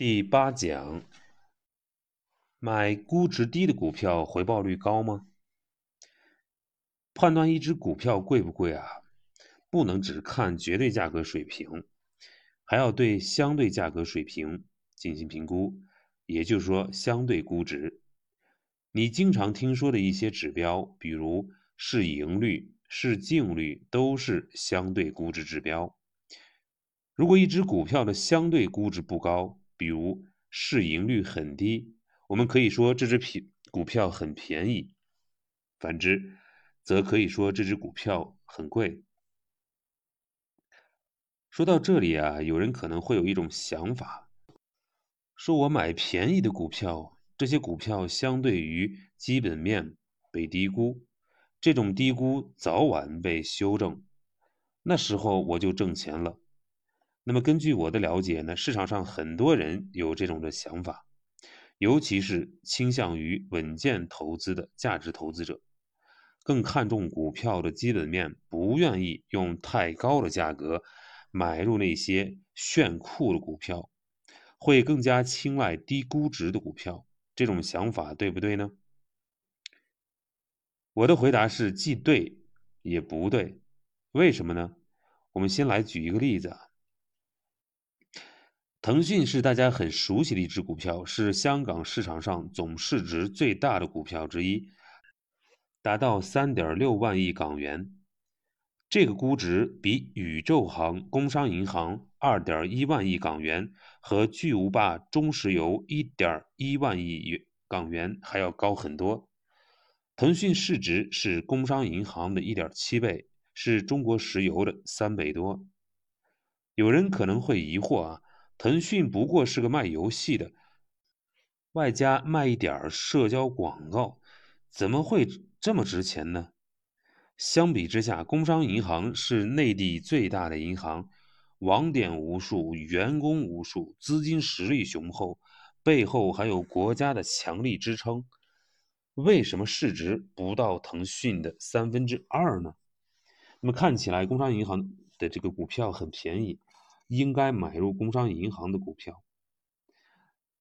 第八讲，买估值低的股票回报率高吗？判断一只股票贵不贵啊，不能只看绝对价格水平，还要对相对价格水平进行评估，也就是说相对估值。你经常听说的一些指标，比如市盈率、市净率，都是相对估值指标。如果一只股票的相对估值不高，比如市盈率很低，我们可以说这只股股票很便宜；反之，则可以说这只股票很贵。说到这里啊，有人可能会有一种想法，说我买便宜的股票，这些股票相对于基本面被低估，这种低估早晚被修正，那时候我就挣钱了。那么根据我的了解呢，市场上很多人有这种的想法，尤其是倾向于稳健投资的价值投资者，更看重股票的基本面，不愿意用太高的价格买入那些炫酷的股票，会更加青睐低估值的股票。这种想法对不对呢？我的回答是既对也不对。为什么呢？我们先来举一个例子啊。腾讯是大家很熟悉的一只股票，是香港市场上总市值最大的股票之一，达到三点六万亿港元。这个估值比宇宙行、工商银行二点一万亿港元和巨无霸中石油一点一万亿港元还要高很多。腾讯市值是工商银行的一点七倍，是中国石油的三倍多。有人可能会疑惑啊。腾讯不过是个卖游戏的，外加卖一点社交广告，怎么会这么值钱呢？相比之下，工商银行是内地最大的银行，网点无数，员工无数，资金实力雄厚，背后还有国家的强力支撑。为什么市值不到腾讯的三分之二呢？那么看起来，工商银行的这个股票很便宜。应该买入工商银行的股票。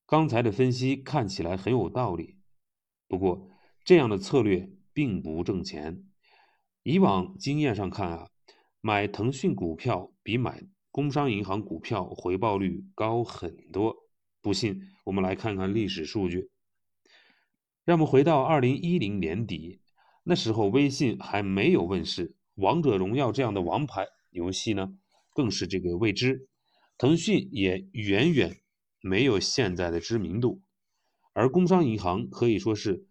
刚才的分析看起来很有道理，不过这样的策略并不挣钱。以往经验上看啊，买腾讯股票比买工商银行股票回报率高很多。不信，我们来看看历史数据。让我们回到二零一零年底，那时候微信还没有问世，王者荣耀这样的王牌游戏呢？更是这个未知，腾讯也远远没有现在的知名度，而工商银行可以说是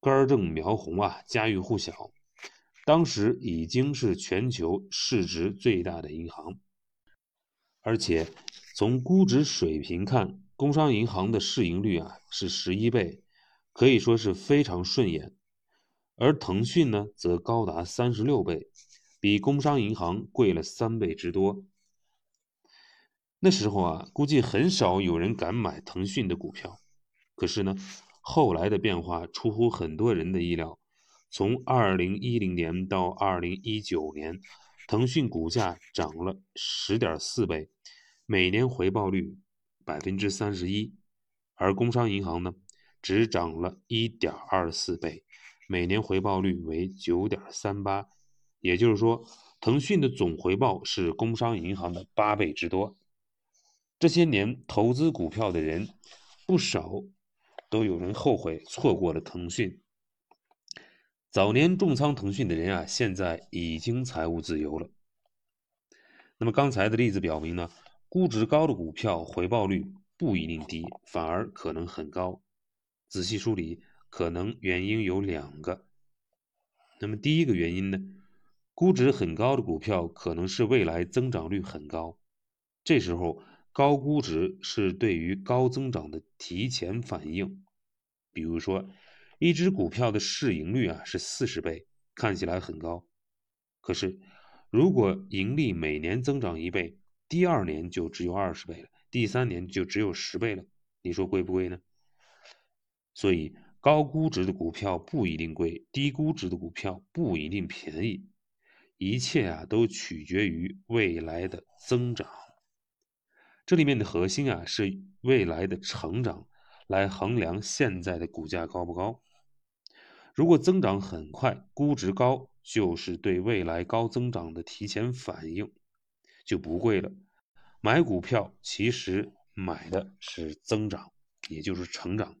根正苗红啊，家喻户晓，当时已经是全球市值最大的银行，而且从估值水平看，工商银行的市盈率啊是十一倍，可以说是非常顺眼，而腾讯呢则高达三十六倍。比工商银行贵了三倍之多。那时候啊，估计很少有人敢买腾讯的股票。可是呢，后来的变化出乎很多人的意料。从二零一零年到二零一九年，腾讯股价涨了十点四倍，每年回报率百分之三十一；而工商银行呢，只涨了一点二四倍，每年回报率为九点三八。也就是说，腾讯的总回报是工商银行的八倍之多。这些年投资股票的人不少，都有人后悔错过了腾讯。早年重仓腾讯的人啊，现在已经财务自由了。那么刚才的例子表明呢，估值高的股票回报率不一定低，反而可能很高。仔细梳理，可能原因有两个。那么第一个原因呢？估值很高的股票可能是未来增长率很高，这时候高估值是对于高增长的提前反应。比如说，一只股票的市盈率啊是四十倍，看起来很高，可是如果盈利每年增长一倍，第二年就只有二十倍了，第三年就只有十倍了，你说贵不贵呢？所以高估值的股票不一定贵，低估值的股票不一定便宜。一切啊，都取决于未来的增长。这里面的核心啊是未来的成长来衡量现在的股价高不高。如果增长很快，估值高，就是对未来高增长的提前反应，就不贵了。买股票其实买的是增长，也就是成长。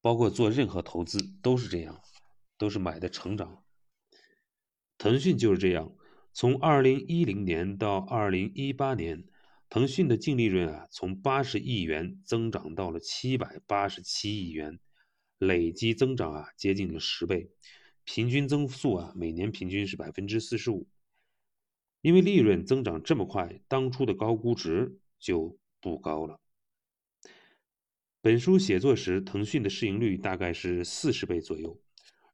包括做任何投资都是这样，都是买的成长。腾讯就是这样，从二零一零年到二零一八年，腾讯的净利润啊，从八十亿元增长到了七百八十七亿元。累计增长啊，接近了十倍，平均增速啊，每年平均是百分之四十五。因为利润增长这么快，当初的高估值就不高了。本书写作时，腾讯的市盈率大概是四十倍左右。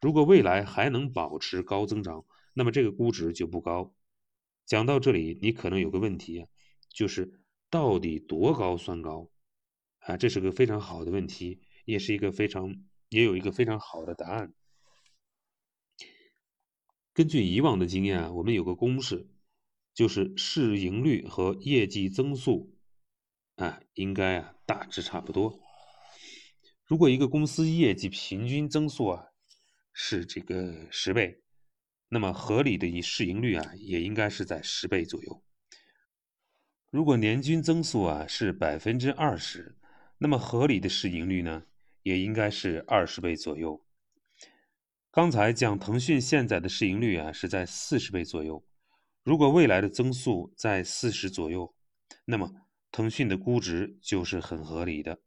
如果未来还能保持高增长，那么这个估值就不高。讲到这里，你可能有个问题啊，就是到底多高算高？啊，这是个非常好的问题，也是一个非常。也有一个非常好的答案。根据以往的经验啊，我们有个公式，就是市盈率和业绩增速，啊，应该啊大致差不多。如果一个公司业绩平均增速啊是这个十倍，那么合理的市盈率啊也应该是在十倍左右。如果年均增速啊是百分之二十，那么合理的市盈率呢？也应该是二十倍左右。刚才讲腾讯现在的市盈率啊是在四十倍左右，如果未来的增速在四十左右，那么腾讯的估值就是很合理的。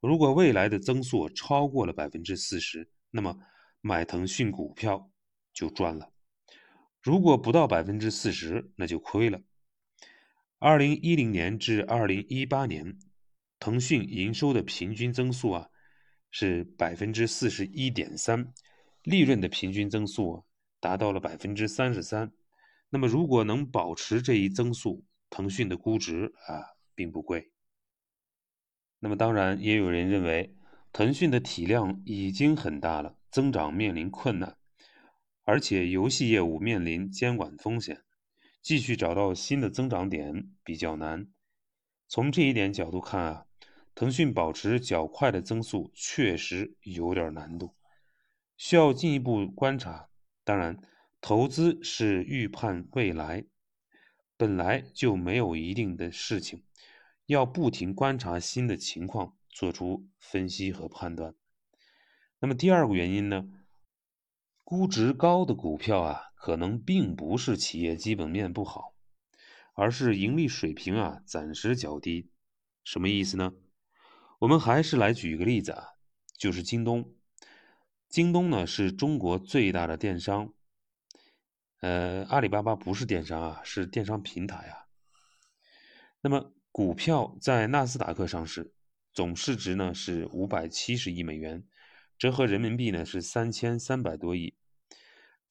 如果未来的增速超过了百分之四十，那么买腾讯股票就赚了；如果不到百分之四十，那就亏了。二零一零年至二零一八年，腾讯营收的平均增速啊。是百分之四十一点三，利润的平均增速啊达到了百分之三十三。那么，如果能保持这一增速，腾讯的估值啊并不贵。那么，当然也有人认为，腾讯的体量已经很大了，增长面临困难，而且游戏业务面临监管风险，继续找到新的增长点比较难。从这一点角度看啊。腾讯保持较快的增速确实有点难度，需要进一步观察。当然，投资是预判未来，本来就没有一定的事情，要不停观察新的情况，做出分析和判断。那么第二个原因呢？估值高的股票啊，可能并不是企业基本面不好，而是盈利水平啊暂时较低。什么意思呢？我们还是来举一个例子啊，就是京东。京东呢是中国最大的电商，呃，阿里巴巴不是电商啊，是电商平台啊。那么股票在纳斯达克上市，总市值呢是五百七十亿美元，折合人民币呢是三千三百多亿。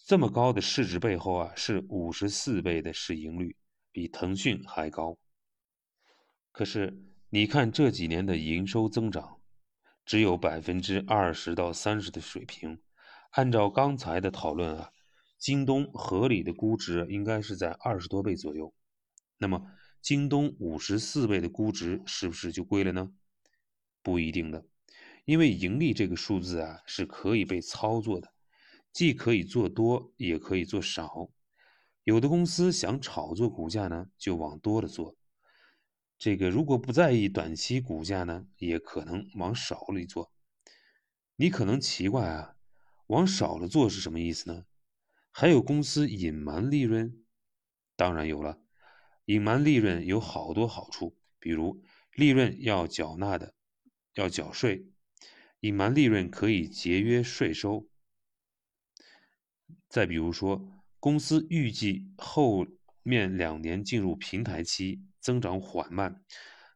这么高的市值背后啊，是五十四倍的市盈率，比腾讯还高。可是。你看这几年的营收增长，只有百分之二十到三十的水平。按照刚才的讨论啊，京东合理的估值应该是在二十多倍左右。那么，京东五十四倍的估值是不是就贵了呢？不一定的，因为盈利这个数字啊是可以被操作的，既可以做多，也可以做少。有的公司想炒作股价呢，就往多了做。这个如果不在意短期股价呢，也可能往少里做。你可能奇怪啊，往少了做是什么意思呢？还有公司隐瞒利润？当然有了，隐瞒利润有好多好处，比如利润要缴纳的，要缴税，隐瞒利润可以节约税收。再比如说，公司预计后面两年进入平台期。增长缓慢，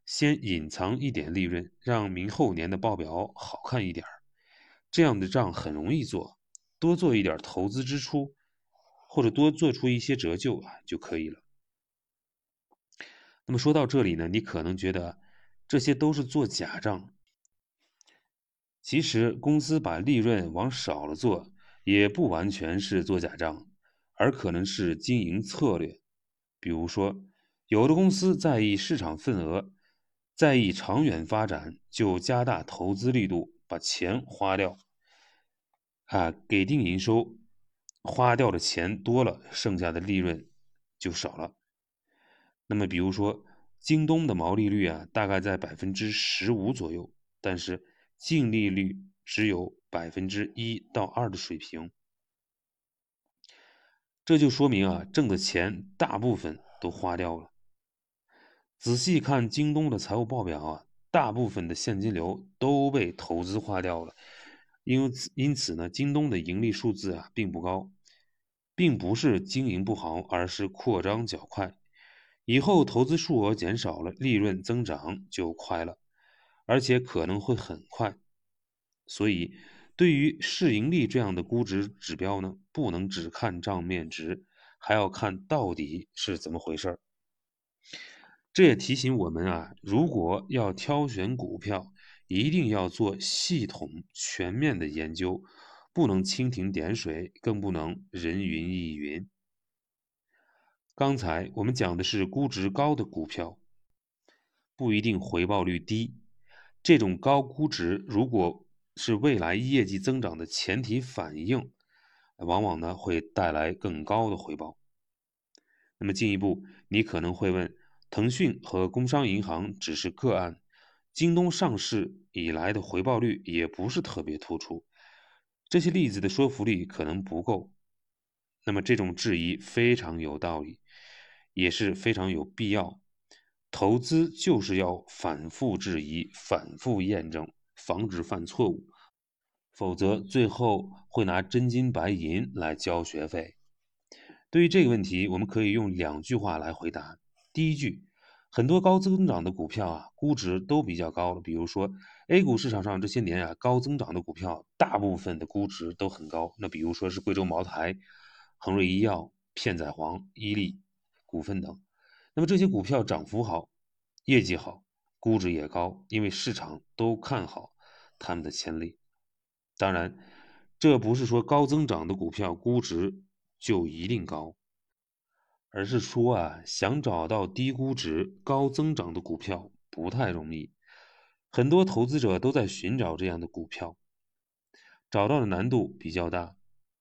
先隐藏一点利润，让明后年的报表好看一点这样的账很容易做，多做一点投资支出，或者多做出一些折旧啊就可以了。那么说到这里呢，你可能觉得这些都是做假账。其实公司把利润往少了做，也不完全是做假账，而可能是经营策略，比如说。有的公司在意市场份额，在意长远发展，就加大投资力度，把钱花掉，啊，给定营收，花掉的钱多了，剩下的利润就少了。那么，比如说京东的毛利率啊，大概在百分之十五左右，但是净利率只有百分之一到二的水平，这就说明啊，挣的钱大部分都花掉了。仔细看京东的财务报表啊，大部分的现金流都被投资花掉了，因此因此呢，京东的盈利数字啊并不高，并不是经营不好，而是扩张较快。以后投资数额减少了，利润增长就快了，而且可能会很快。所以，对于市盈率这样的估值指标呢，不能只看账面值，还要看到底是怎么回事儿。这也提醒我们啊，如果要挑选股票，一定要做系统全面的研究，不能蜻蜓点水，更不能人云亦云。刚才我们讲的是估值高的股票，不一定回报率低。这种高估值，如果是未来业绩增长的前提反应，往往呢会带来更高的回报。那么进一步，你可能会问。腾讯和工商银行只是个案，京东上市以来的回报率也不是特别突出，这些例子的说服力可能不够。那么这种质疑非常有道理，也是非常有必要。投资就是要反复质疑、反复验证，防止犯错误，否则最后会拿真金白银来交学费。对于这个问题，我们可以用两句话来回答。第一句，很多高增长的股票啊，估值都比较高了。比如说，A 股市场上这些年啊，高增长的股票，大部分的估值都很高。那比如说是贵州茅台、恒瑞医药、片仔癀、伊利股份等。那么这些股票涨幅好，业绩好，估值也高，因为市场都看好他们的潜力。当然，这不是说高增长的股票估值就一定高。而是说啊，想找到低估值、高增长的股票不太容易，很多投资者都在寻找这样的股票，找到的难度比较大。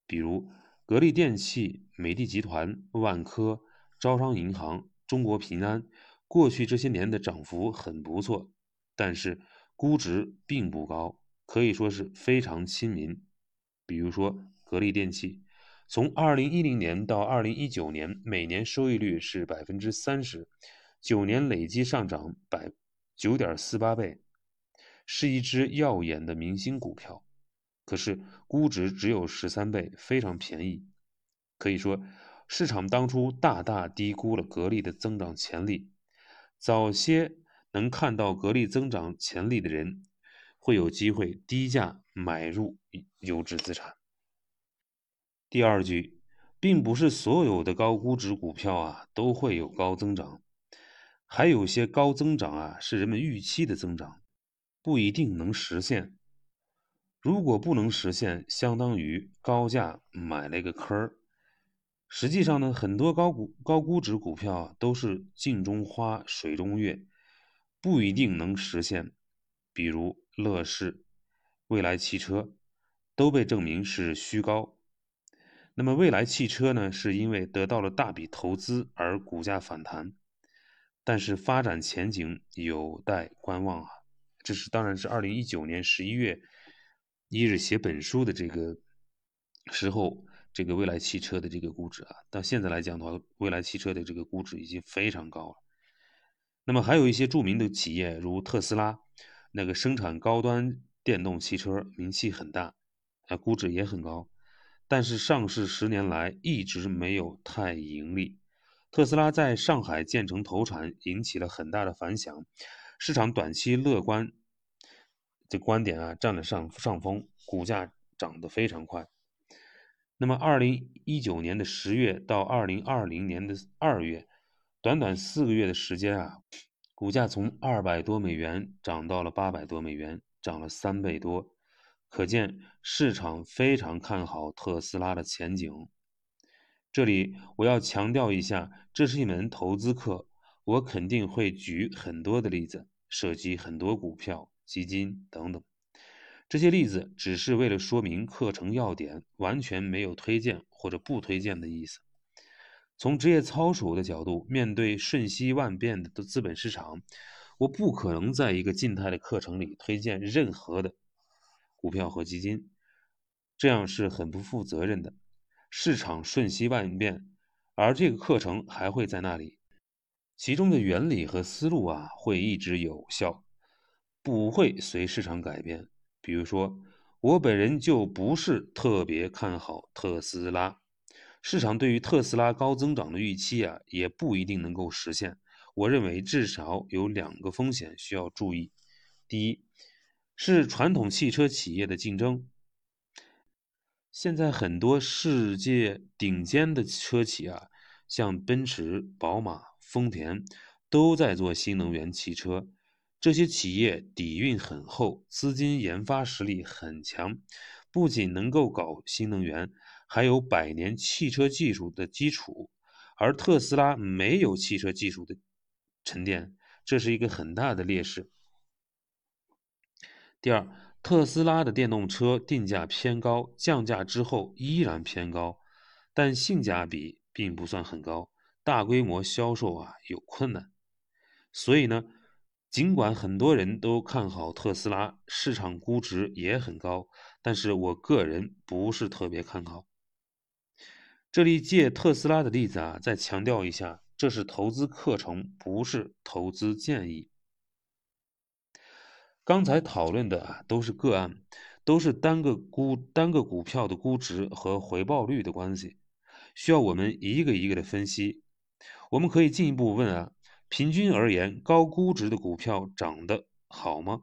比如格力电器、美的集团、万科、招商银行、中国平安，过去这些年的涨幅很不错，但是估值并不高，可以说是非常亲民。比如说格力电器。从二零一零年到二零一九年，每年收益率是百分之三十，九年累计上涨百九点四八倍，是一只耀眼的明星股票。可是估值只有十三倍，非常便宜。可以说，市场当初大大低估了格力的增长潜力。早些能看到格力增长潜力的人，会有机会低价买入优质资产。第二句，并不是所有的高估值股票啊都会有高增长，还有些高增长啊是人们预期的增长，不一定能实现。如果不能实现，相当于高价买了一个坑儿。实际上呢，很多高股高估值股票都是镜中花水中月，不一定能实现。比如乐视、未来汽车，都被证明是虚高。那么未来汽车呢，是因为得到了大笔投资而股价反弹，但是发展前景有待观望啊。这是当然是二零一九年十一月一日写本书的这个时候，这个未来汽车的这个估值啊，到现在来讲的话，未来汽车的这个估值已经非常高了。那么还有一些著名的企业，如特斯拉，那个生产高端电动汽车，名气很大，啊，估值也很高。但是上市十年来一直没有太盈利。特斯拉在上海建成投产，引起了很大的反响，市场短期乐观的观点啊占了上上风，股价涨得非常快。那么，二零一九年的十月到二零二零年的二月，短短四个月的时间啊，股价从二百多美元涨到了八百多美元，涨了三倍多。可见市场非常看好特斯拉的前景。这里我要强调一下，这是一门投资课，我肯定会举很多的例子，涉及很多股票、基金等等。这些例子只是为了说明课程要点，完全没有推荐或者不推荐的意思。从职业操守的角度，面对瞬息万变的资本市场，我不可能在一个静态的课程里推荐任何的股票和基金，这样是很不负责任的。市场瞬息万变，而这个课程还会在那里。其中的原理和思路啊，会一直有效，不会随市场改变。比如说，我本人就不是特别看好特斯拉，市场对于特斯拉高增长的预期啊，也不一定能够实现。我认为至少有两个风险需要注意：第一，是传统汽车企业的竞争。现在很多世界顶尖的车企啊，像奔驰、宝马。丰田都在做新能源汽车，这些企业底蕴很厚，资金研发实力很强，不仅能够搞新能源，还有百年汽车技术的基础。而特斯拉没有汽车技术的沉淀，这是一个很大的劣势。第二，特斯拉的电动车定价偏高，降价之后依然偏高，但性价比并不算很高。大规模销售啊有困难，所以呢，尽管很多人都看好特斯拉，市场估值也很高，但是我个人不是特别看好。这里借特斯拉的例子啊，再强调一下，这是投资课程，不是投资建议。刚才讨论的啊都是个案，都是单个估单个股票的估值和回报率的关系，需要我们一个一个的分析。我们可以进一步问啊，平均而言，高估值的股票涨得好吗？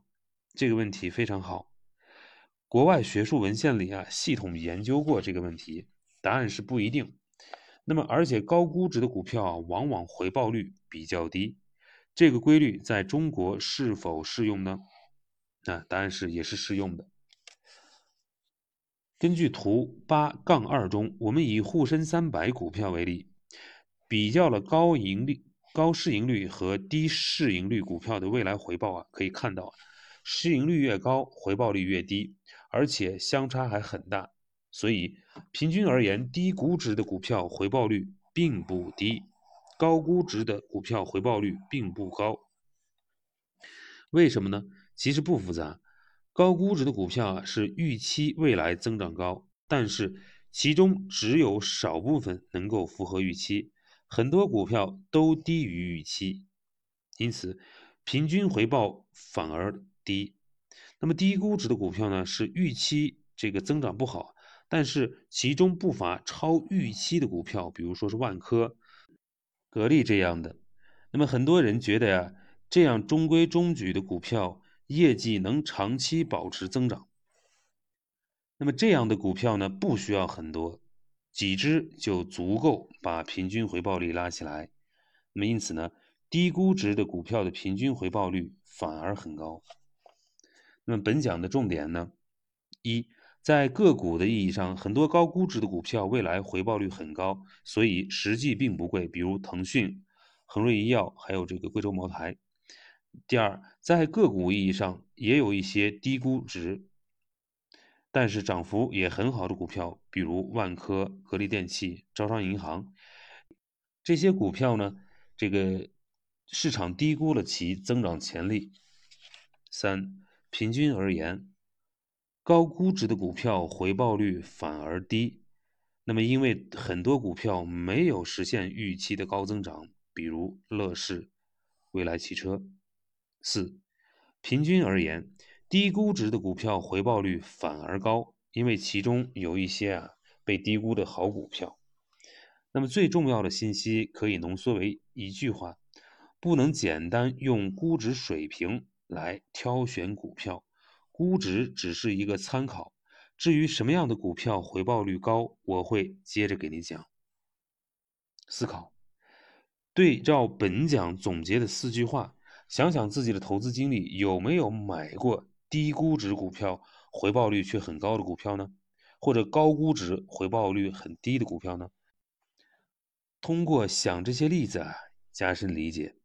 这个问题非常好。国外学术文献里啊，系统研究过这个问题，答案是不一定。那么，而且高估值的股票啊，往往回报率比较低。这个规律在中国是否适用呢？啊，答案是也是适用的。根据图八杠二中，我们以沪深三百股票为例。比较了高盈利、高市盈率和低市盈率股票的未来回报啊，可以看到，市盈率越高，回报率越低，而且相差还很大。所以平均而言，低估值的股票回报率并不低，高估值的股票回报率并不高。为什么呢？其实不复杂，高估值的股票啊是预期未来增长高，但是其中只有少部分能够符合预期。很多股票都低于预期，因此平均回报反而低。那么低估值的股票呢？是预期这个增长不好，但是其中不乏超预期的股票，比如说是万科、格力这样的。那么很多人觉得呀，这样中规中矩的股票业绩能长期保持增长。那么这样的股票呢，不需要很多。几只就足够把平均回报率拉起来，那么因此呢，低估值的股票的平均回报率反而很高。那么本讲的重点呢，一在个股的意义上，很多高估值的股票未来回报率很高，所以实际并不贵，比如腾讯、恒瑞医药，还有这个贵州茅台。第二，在个股意义上，也有一些低估值。但是涨幅也很好的股票，比如万科、格力电器、招商银行，这些股票呢，这个市场低估了其增长潜力。三，平均而言，高估值的股票回报率反而低。那么，因为很多股票没有实现预期的高增长，比如乐视、蔚来汽车。四，平均而言。低估值的股票回报率反而高，因为其中有一些啊被低估的好股票。那么最重要的信息可以浓缩为一句话：不能简单用估值水平来挑选股票，估值只是一个参考。至于什么样的股票回报率高，我会接着给你讲。思考，对照本讲总结的四句话，想想自己的投资经历有没有买过。低估值股票回报率却很高的股票呢，或者高估值回报率很低的股票呢？通过想这些例子啊，加深理解。